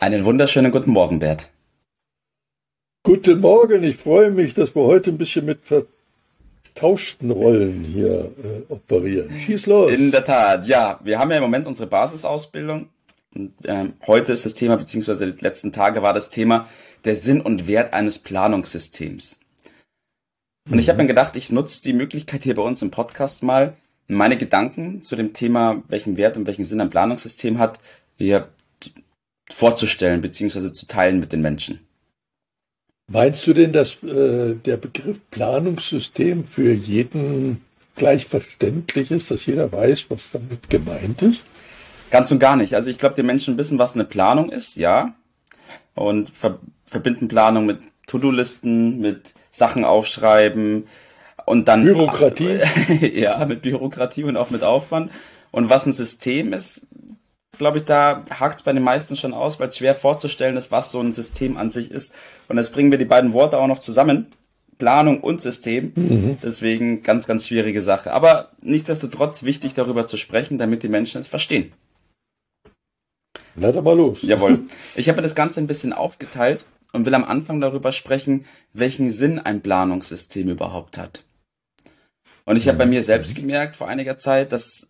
Einen wunderschönen guten Morgen, Bert. Guten Morgen, ich freue mich, dass wir heute ein bisschen mit vertauschten Rollen hier äh, operieren. Schieß los. In der Tat, ja. Wir haben ja im Moment unsere Basisausbildung. Und, ähm, heute ist das Thema, beziehungsweise die letzten Tage war das Thema der Sinn und Wert eines Planungssystems. Und mhm. ich habe mir gedacht, ich nutze die Möglichkeit hier bei uns im Podcast mal, meine Gedanken zu dem Thema, welchen Wert und welchen Sinn ein Planungssystem hat, hier vorzustellen bzw. zu teilen mit den Menschen. Meinst du denn, dass äh, der Begriff Planungssystem für jeden gleich verständlich ist, dass jeder weiß, was damit gemeint ist? Ganz und gar nicht. Also ich glaube, die Menschen wissen, was eine Planung ist, ja. Und ver verbinden Planung mit To-Do-Listen, mit Sachen aufschreiben und dann. Bürokratie? ja, mit Bürokratie und auch mit Aufwand. Und was ein System ist, glaube ich, da hakt es bei den meisten schon aus, weil es schwer vorzustellen ist, was so ein System an sich ist. Und jetzt bringen wir die beiden Worte auch noch zusammen. Planung und System. Mhm. Deswegen ganz, ganz schwierige Sache. Aber nichtsdestotrotz wichtig darüber zu sprechen, damit die Menschen es verstehen. Dann mal los. Jawohl. Ich habe das Ganze ein bisschen aufgeteilt und will am Anfang darüber sprechen, welchen Sinn ein Planungssystem überhaupt hat. Und ich habe bei mir selbst gemerkt vor einiger Zeit, dass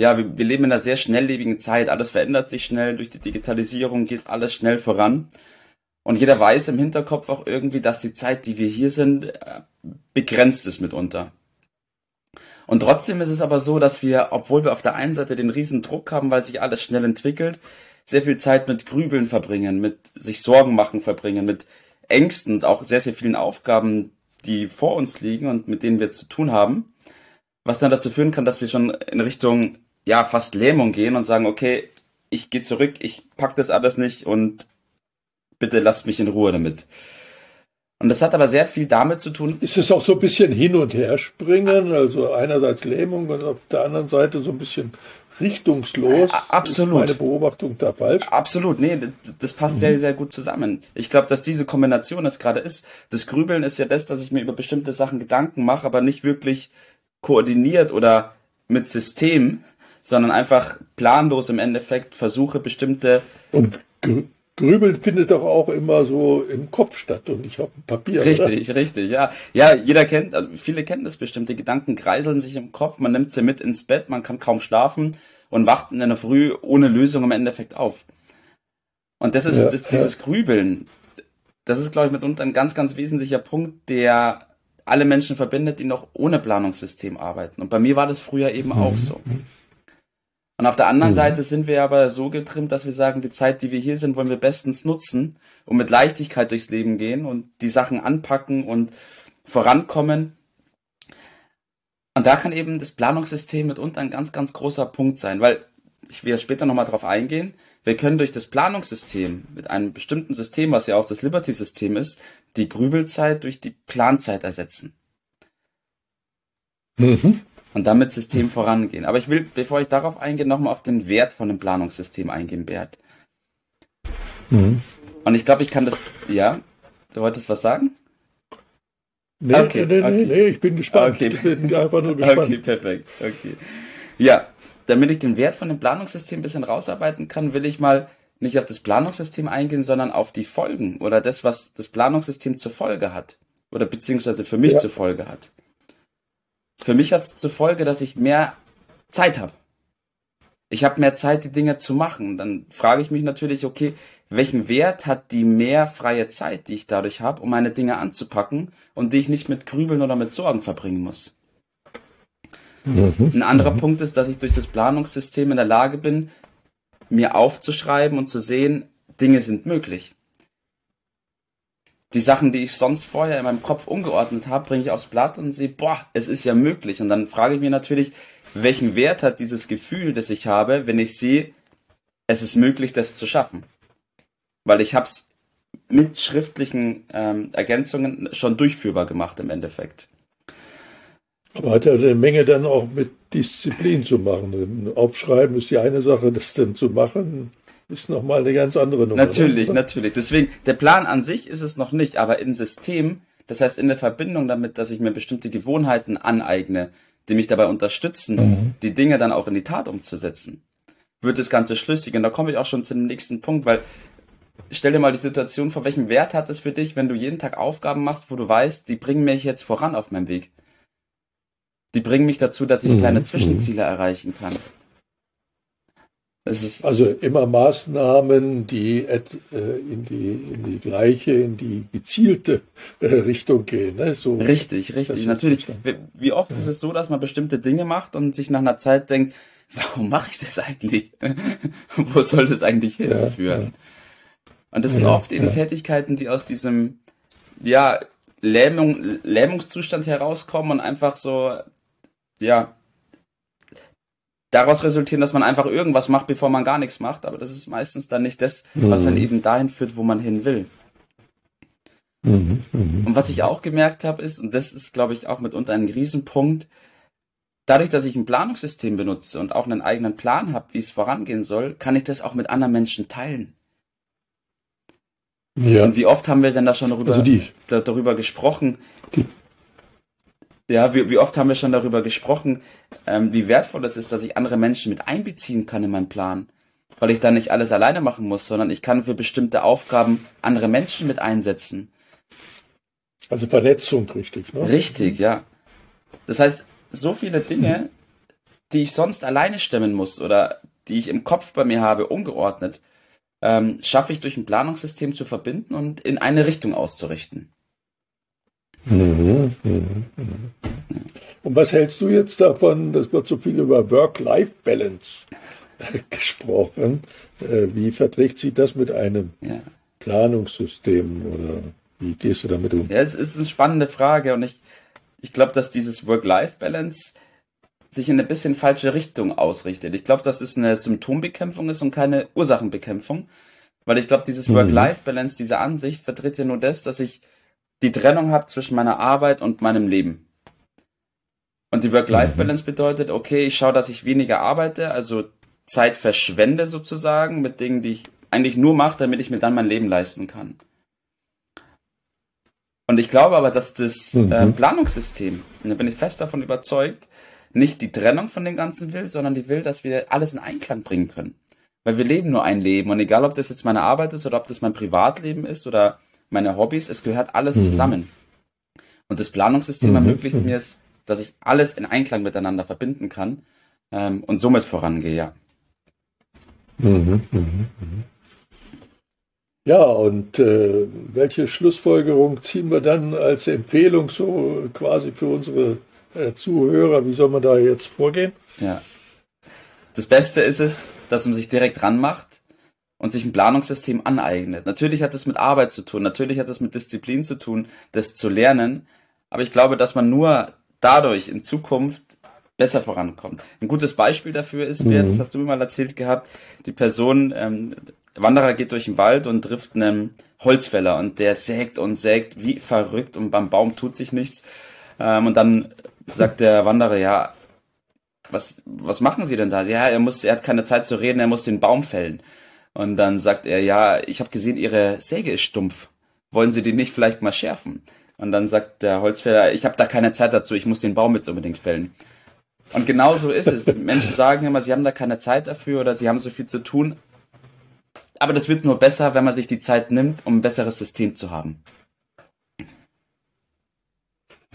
ja, wir, wir leben in einer sehr schnelllebigen Zeit. Alles verändert sich schnell. Durch die Digitalisierung geht alles schnell voran. Und jeder weiß im Hinterkopf auch irgendwie, dass die Zeit, die wir hier sind, äh, begrenzt ist mitunter. Und trotzdem ist es aber so, dass wir, obwohl wir auf der einen Seite den riesen Druck haben, weil sich alles schnell entwickelt, sehr viel Zeit mit Grübeln verbringen, mit sich Sorgen machen verbringen, mit Ängsten und auch sehr, sehr vielen Aufgaben, die vor uns liegen und mit denen wir zu tun haben. Was dann dazu führen kann, dass wir schon in Richtung ja fast Lähmung gehen und sagen, okay, ich gehe zurück, ich pack das alles nicht und bitte lasst mich in Ruhe damit. Und das hat aber sehr viel damit zu tun. Ist es auch so ein bisschen hin und her springen, also einerseits Lähmung und auf der anderen Seite so ein bisschen richtungslos. Absolut. Ist meine Beobachtung da falsch? Absolut. Nee, das passt mhm. sehr, sehr gut zusammen. Ich glaube, dass diese Kombination es gerade ist. Das Grübeln ist ja das, dass ich mir über bestimmte Sachen Gedanken mache, aber nicht wirklich koordiniert oder mit System, sondern einfach planlos im Endeffekt versuche bestimmte. Und Grübeln findet doch auch immer so im Kopf statt und nicht auf dem Papier. Richtig, oder? richtig, ja. Ja, jeder kennt, also viele kennen das bestimmte Gedanken kreiseln sich im Kopf, man nimmt sie mit ins Bett, man kann kaum schlafen und wacht in einer Früh ohne Lösung im Endeffekt auf. Und das ist ja, das, dieses ja. Grübeln. Das ist, glaube ich, mitunter ein ganz, ganz wesentlicher Punkt, der alle Menschen verbindet, die noch ohne Planungssystem arbeiten. Und bei mir war das früher eben mhm. auch so. Und auf der anderen mhm. Seite sind wir aber so getrimmt, dass wir sagen, die Zeit, die wir hier sind, wollen wir bestens nutzen und mit Leichtigkeit durchs Leben gehen und die Sachen anpacken und vorankommen. Und da kann eben das Planungssystem mitunter ein ganz, ganz großer Punkt sein, weil ich will später nochmal drauf eingehen. Wir können durch das Planungssystem mit einem bestimmten System, was ja auch das Liberty-System ist, die Grübelzeit durch die Planzeit ersetzen. Mhm und damit System vorangehen. Aber ich will, bevor ich darauf eingehe, nochmal auf den Wert von einem Planungssystem eingehen, Bert. Mhm. Und ich glaube, ich kann das, ja, du wolltest was sagen? Nee, okay, nee, okay. nee, ich bin gespannt. Okay. Ich bin einfach nur gespannt. Okay, perfekt. Okay. Ja, damit ich den Wert von dem Planungssystem ein bisschen rausarbeiten kann, will ich mal nicht auf das Planungssystem eingehen, sondern auf die Folgen oder das, was das Planungssystem zur Folge hat. Oder beziehungsweise für mich ja. zur Folge hat. Für mich hat es zur Folge, dass ich mehr Zeit habe. Ich habe mehr Zeit, die Dinge zu machen. Dann frage ich mich natürlich, okay, welchen Wert hat die mehr freie Zeit, die ich dadurch habe, um meine Dinge anzupacken und die ich nicht mit Grübeln oder mit Sorgen verbringen muss? Mhm. Ein anderer mhm. Punkt ist, dass ich durch das Planungssystem in der Lage bin, mir aufzuschreiben und zu sehen, Dinge sind möglich die Sachen, die ich sonst vorher in meinem Kopf ungeordnet habe, bringe ich aufs Blatt und sehe, boah, es ist ja möglich. Und dann frage ich mir natürlich, welchen Wert hat dieses Gefühl, das ich habe, wenn ich sehe, es ist möglich, das zu schaffen. Weil ich habe es mit schriftlichen ähm, Ergänzungen schon durchführbar gemacht im Endeffekt. Aber hat ja eine Menge dann auch mit Disziplin zu machen. Aufschreiben ist die eine Sache, das dann zu machen, ist nochmal eine ganz andere Nummer. Natürlich, oder? natürlich. Deswegen, der Plan an sich ist es noch nicht, aber im System, das heißt in der Verbindung damit, dass ich mir bestimmte Gewohnheiten aneigne, die mich dabei unterstützen, mhm. die Dinge dann auch in die Tat umzusetzen, wird das Ganze schlüssig. Und da komme ich auch schon zum nächsten Punkt, weil stell dir mal die Situation vor, welchen Wert hat es für dich, wenn du jeden Tag Aufgaben machst, wo du weißt, die bringen mich jetzt voran auf meinem Weg. Die bringen mich dazu, dass ich mhm. kleine Zwischenziele mhm. erreichen kann. Also immer Maßnahmen, die äh, in, die, in die gleiche, in die gezielte äh, Richtung gehen. Ne? So, richtig, richtig, natürlich. Wie oft ja. ist es so, dass man bestimmte Dinge macht und sich nach einer Zeit denkt, warum mache ich das eigentlich? Wo soll das eigentlich hinführen? Ja, und das sind oft eben Tätigkeiten, die aus diesem, ja, Lähmung, Lähmungszustand herauskommen und einfach so ja, daraus resultieren, dass man einfach irgendwas macht, bevor man gar nichts macht. Aber das ist meistens dann nicht das, was dann mhm. eben dahin führt, wo man hin will. Mhm, mh. Und was ich auch gemerkt habe, ist, und das ist, glaube ich, auch mitunter ein Riesenpunkt, dadurch, dass ich ein Planungssystem benutze und auch einen eigenen Plan habe, wie es vorangehen soll, kann ich das auch mit anderen Menschen teilen. Ja. Und wie oft haben wir denn da schon darüber, also da, darüber gesprochen, die, ja, wie, wie oft haben wir schon darüber gesprochen, ähm, wie wertvoll es ist, dass ich andere Menschen mit einbeziehen kann in meinen Plan. Weil ich dann nicht alles alleine machen muss, sondern ich kann für bestimmte Aufgaben andere Menschen mit einsetzen. Also Vernetzung, richtig, ne? Richtig, ja. Das heißt, so viele Dinge, die ich sonst alleine stemmen muss oder die ich im Kopf bei mir habe, ungeordnet, ähm, schaffe ich durch ein Planungssystem zu verbinden und in eine Richtung auszurichten. Mhm, mhm, mhm. Und was hältst du jetzt davon? Das wird so viel über Work-Life-Balance gesprochen. Äh, wie verträgt sich das mit einem ja. Planungssystem oder wie gehst du damit um? Ja, es ist eine spannende Frage und ich, ich glaube, dass dieses Work-Life-Balance sich in eine bisschen falsche Richtung ausrichtet. Ich glaube, dass es eine Symptombekämpfung ist und keine Ursachenbekämpfung. Weil ich glaube, dieses Work-Life-Balance, diese Ansicht vertritt ja nur das, dass ich die Trennung habe zwischen meiner Arbeit und meinem Leben. Und die Work-Life-Balance mhm. bedeutet, okay, ich schaue, dass ich weniger arbeite, also Zeit verschwende sozusagen mit Dingen, die ich eigentlich nur mache, damit ich mir dann mein Leben leisten kann. Und ich glaube aber, dass das mhm. äh, Planungssystem, und da bin ich fest davon überzeugt, nicht die Trennung von dem Ganzen will, sondern die will, dass wir alles in Einklang bringen können. Weil wir leben nur ein Leben und egal, ob das jetzt meine Arbeit ist oder ob das mein Privatleben ist oder meine Hobbys, es gehört alles mhm. zusammen. Und das Planungssystem mhm. ermöglicht mir es, dass ich alles in Einklang miteinander verbinden kann ähm, und somit vorangehe, ja. Mhm, mh, mh. Ja, und äh, welche Schlussfolgerung ziehen wir dann als Empfehlung so quasi für unsere äh, Zuhörer? Wie soll man da jetzt vorgehen? Ja. Das Beste ist es, dass man sich direkt ranmacht und sich ein Planungssystem aneignet. Natürlich hat es mit Arbeit zu tun, natürlich hat es mit Disziplin zu tun, das zu lernen. Aber ich glaube, dass man nur dadurch in Zukunft besser vorankommt. Ein gutes Beispiel dafür ist, mhm. das hast du mir mal erzählt gehabt, die Person, ähm, Wanderer geht durch den Wald und trifft einen Holzfäller und der sägt und sägt wie verrückt und beim Baum tut sich nichts. Ähm, und dann sagt der Wanderer, ja, was, was machen Sie denn da? Ja, er muss, er hat keine Zeit zu reden, er muss den Baum fällen. Und dann sagt er, ja, ich habe gesehen, Ihre Säge ist stumpf. Wollen Sie die nicht vielleicht mal schärfen? Und dann sagt der Holzfäller, ich habe da keine Zeit dazu, ich muss den Baum jetzt unbedingt fällen. Und genau so ist es. Menschen sagen immer, sie haben da keine Zeit dafür oder sie haben so viel zu tun. Aber das wird nur besser, wenn man sich die Zeit nimmt, um ein besseres System zu haben.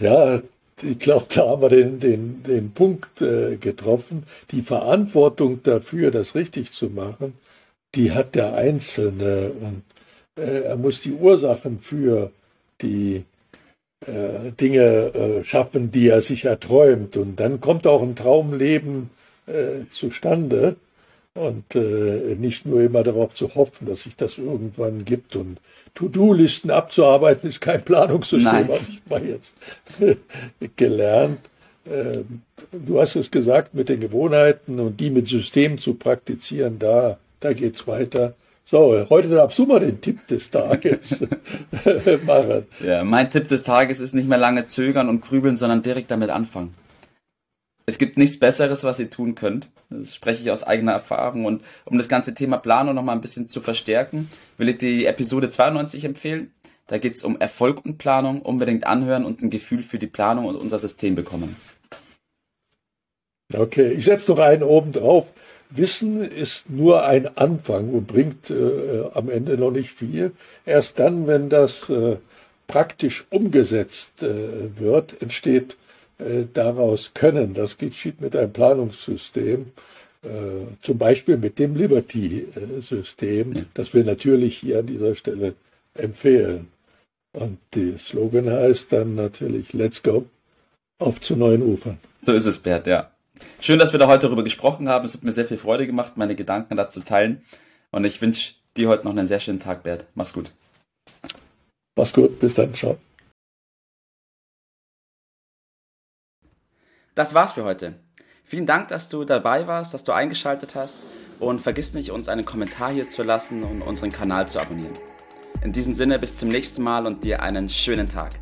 Ja, ich glaube, da haben wir den, den, den Punkt äh, getroffen. Die Verantwortung dafür, das richtig zu machen, die hat der Einzelne und äh, er muss die Ursachen für die äh, Dinge äh, schaffen, die er sich erträumt. Und dann kommt auch ein Traumleben äh, zustande und äh, nicht nur immer darauf zu hoffen, dass sich das irgendwann gibt. Und To-Do-Listen abzuarbeiten ist kein Planungssystem, habe ich mal jetzt gelernt. Ähm, du hast es gesagt, mit den Gewohnheiten und die mit Systemen zu praktizieren, da da geht's weiter. So, heute darfst du mal den Tipp des Tages machen. Ja, mein Tipp des Tages ist nicht mehr lange zögern und grübeln, sondern direkt damit anfangen. Es gibt nichts Besseres, was ihr tun könnt. Das spreche ich aus eigener Erfahrung. Und um das ganze Thema Planung noch mal ein bisschen zu verstärken, will ich die Episode 92 empfehlen. Da geht's um Erfolg und Planung. Unbedingt anhören und ein Gefühl für die Planung und unser System bekommen. Okay, ich setze noch einen oben drauf. Wissen ist nur ein Anfang und bringt äh, am Ende noch nicht viel. Erst dann, wenn das äh, praktisch umgesetzt äh, wird, entsteht äh, daraus Können. Das geschieht mit einem Planungssystem, äh, zum Beispiel mit dem Liberty-System, das wir natürlich hier an dieser Stelle empfehlen. Und die Slogan heißt dann natürlich Let's go auf zu neuen Ufern. So ist es, Bert, ja. Schön, dass wir da heute darüber gesprochen haben. Es hat mir sehr viel Freude gemacht, meine Gedanken dazu teilen. Und ich wünsche dir heute noch einen sehr schönen Tag, Bert. Mach's gut. Mach's gut. Bis dann. Ciao. Das war's für heute. Vielen Dank, dass du dabei warst, dass du eingeschaltet hast. Und vergiss nicht, uns einen Kommentar hier zu lassen und unseren Kanal zu abonnieren. In diesem Sinne, bis zum nächsten Mal und dir einen schönen Tag.